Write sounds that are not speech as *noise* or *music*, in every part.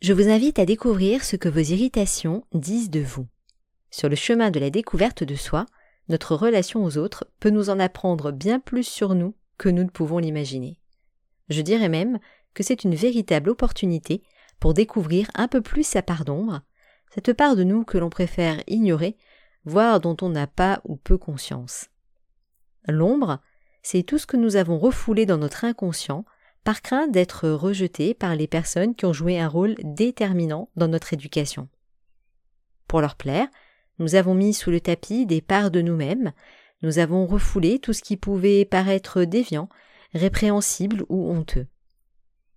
je vous invite à découvrir ce que vos irritations disent de vous. Sur le chemin de la découverte de soi, notre relation aux autres peut nous en apprendre bien plus sur nous que nous ne pouvons l'imaginer. Je dirais même que c'est une véritable opportunité pour découvrir un peu plus sa part d'ombre, cette part de nous que l'on préfère ignorer, voire dont on n'a pas ou peu conscience. L'ombre, c'est tout ce que nous avons refoulé dans notre inconscient par crainte d'être rejetés par les personnes qui ont joué un rôle déterminant dans notre éducation. Pour leur plaire, nous avons mis sous le tapis des parts de nous-mêmes, nous avons refoulé tout ce qui pouvait paraître déviant, répréhensible ou honteux.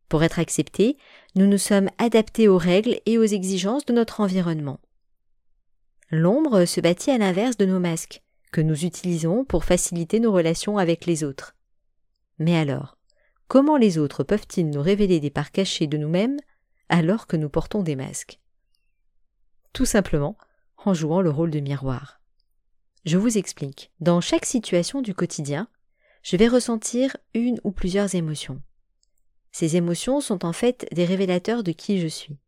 Pour être acceptés, nous nous sommes adaptés aux règles et aux exigences de notre environnement. L'ombre se bâtit à l'inverse de nos masques, que nous utilisons pour faciliter nos relations avec les autres. Mais alors, comment les autres peuvent-ils nous révéler des parts cachées de nous-mêmes alors que nous portons des masques? Tout simplement en jouant le rôle de miroir. Je vous explique. Dans chaque situation du quotidien, je vais ressentir une ou plusieurs émotions. Ces émotions sont en fait des révélateurs de qui je suis.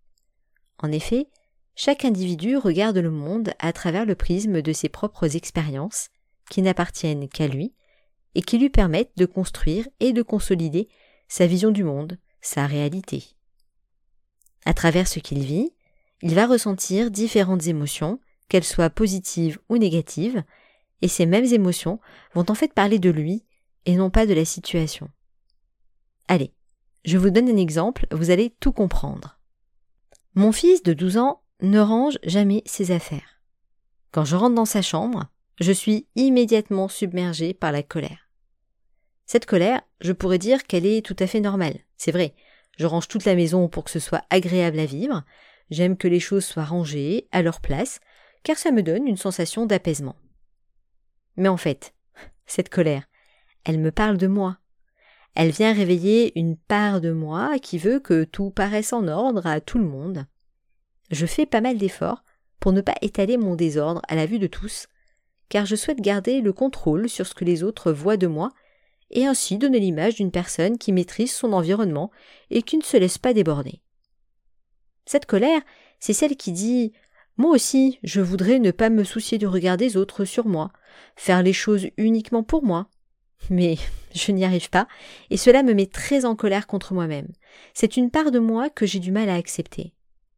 En effet, chaque individu regarde le monde à travers le prisme de ses propres expériences, qui n'appartiennent qu'à lui, et qui lui permettent de construire et de consolider sa vision du monde, sa réalité. À travers ce qu'il vit, il va ressentir différentes émotions, qu'elles soient positives ou négatives, et ces mêmes émotions vont en fait parler de lui et non pas de la situation. Allez, je vous donne un exemple, vous allez tout comprendre. Mon fils de 12 ans ne range jamais ses affaires. Quand je rentre dans sa chambre, je suis immédiatement submergée par la colère. Cette colère, je pourrais dire qu'elle est tout à fait normale. C'est vrai, je range toute la maison pour que ce soit agréable à vivre, j'aime que les choses soient rangées, à leur place, car ça me donne une sensation d'apaisement. Mais en fait, *laughs* cette colère, elle me parle de moi. Elle vient réveiller une part de moi qui veut que tout paraisse en ordre à tout le monde. Je fais pas mal d'efforts pour ne pas étaler mon désordre à la vue de tous, car je souhaite garder le contrôle sur ce que les autres voient de moi, et ainsi donner l'image d'une personne qui maîtrise son environnement et qui ne se laisse pas déborder. Cette colère, c'est celle qui dit moi aussi, je voudrais ne pas me soucier du regard des autres sur moi, faire les choses uniquement pour moi. Mais *laughs* je n'y arrive pas, et cela me met très en colère contre moi-même. C'est une part de moi que j'ai du mal à accepter.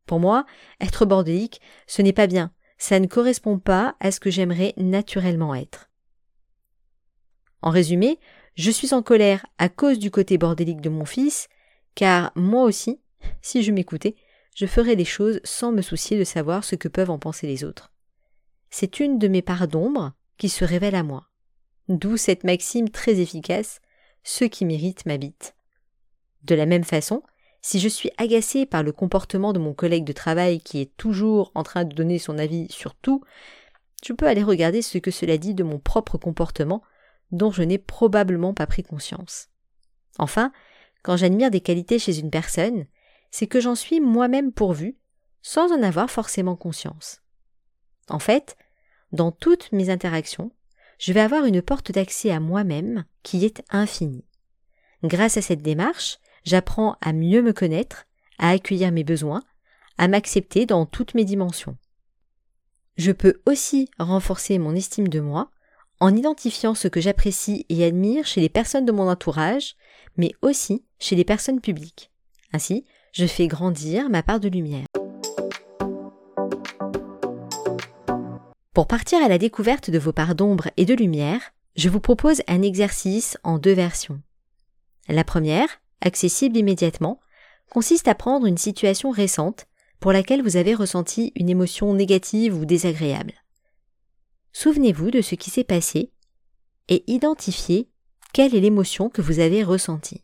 Pour moi, être bordélique, ce n'est pas bien, ça ne correspond pas à ce que j'aimerais naturellement être. En résumé, je suis en colère à cause du côté bordélique de mon fils, car moi aussi, si je m'écoutais, je ferai les choses sans me soucier de savoir ce que peuvent en penser les autres. C'est une de mes parts d'ombre qui se révèle à moi. D'où cette maxime très efficace ceux qui méritent m'habitent. De la même façon, si je suis agacé par le comportement de mon collègue de travail qui est toujours en train de donner son avis sur tout, je peux aller regarder ce que cela dit de mon propre comportement dont je n'ai probablement pas pris conscience. Enfin, quand j'admire des qualités chez une personne, c'est que j'en suis moi-même pourvu, sans en avoir forcément conscience. En fait, dans toutes mes interactions, je vais avoir une porte d'accès à moi-même qui est infinie. Grâce à cette démarche, j'apprends à mieux me connaître, à accueillir mes besoins, à m'accepter dans toutes mes dimensions. Je peux aussi renforcer mon estime de moi en identifiant ce que j'apprécie et admire chez les personnes de mon entourage, mais aussi chez les personnes publiques. Ainsi, je fais grandir ma part de lumière. Pour partir à la découverte de vos parts d'ombre et de lumière, je vous propose un exercice en deux versions. La première, accessible immédiatement, consiste à prendre une situation récente pour laquelle vous avez ressenti une émotion négative ou désagréable. Souvenez-vous de ce qui s'est passé et identifiez quelle est l'émotion que vous avez ressentie.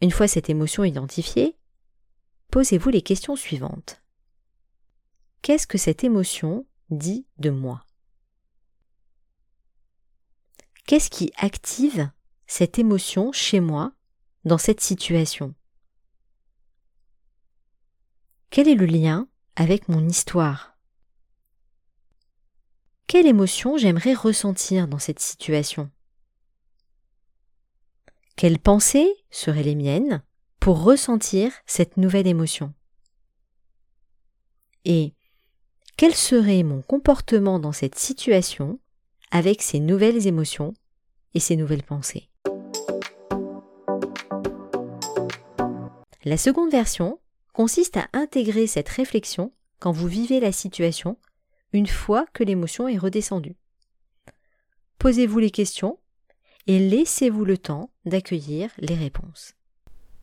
Une fois cette émotion identifiée, posez-vous les questions suivantes. qu'est-ce que cette émotion dit de moi? Qu'est-ce qui active cette émotion chez moi dans cette situation? Quel est le lien avec mon histoire? Quelle émotion j'aimerais ressentir dans cette situation? Quelles pensées seraient les miennes pour ressentir cette nouvelle émotion? Et quel serait mon comportement dans cette situation avec ces nouvelles émotions et ces nouvelles pensées? La seconde version consiste à intégrer cette réflexion quand vous vivez la situation une fois que l'émotion est redescendue. Posez-vous les questions et laissez-vous le temps d'accueillir les réponses.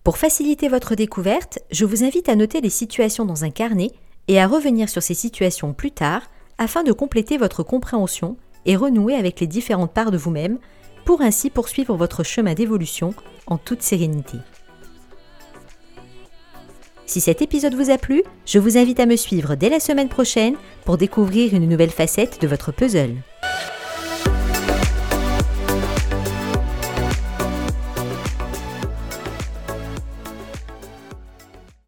Pour faciliter votre découverte, je vous invite à noter les situations dans un carnet et à revenir sur ces situations plus tard afin de compléter votre compréhension et renouer avec les différentes parts de vous-même pour ainsi poursuivre votre chemin d'évolution en toute sérénité. Si cet épisode vous a plu, je vous invite à me suivre dès la semaine prochaine pour découvrir une nouvelle facette de votre puzzle.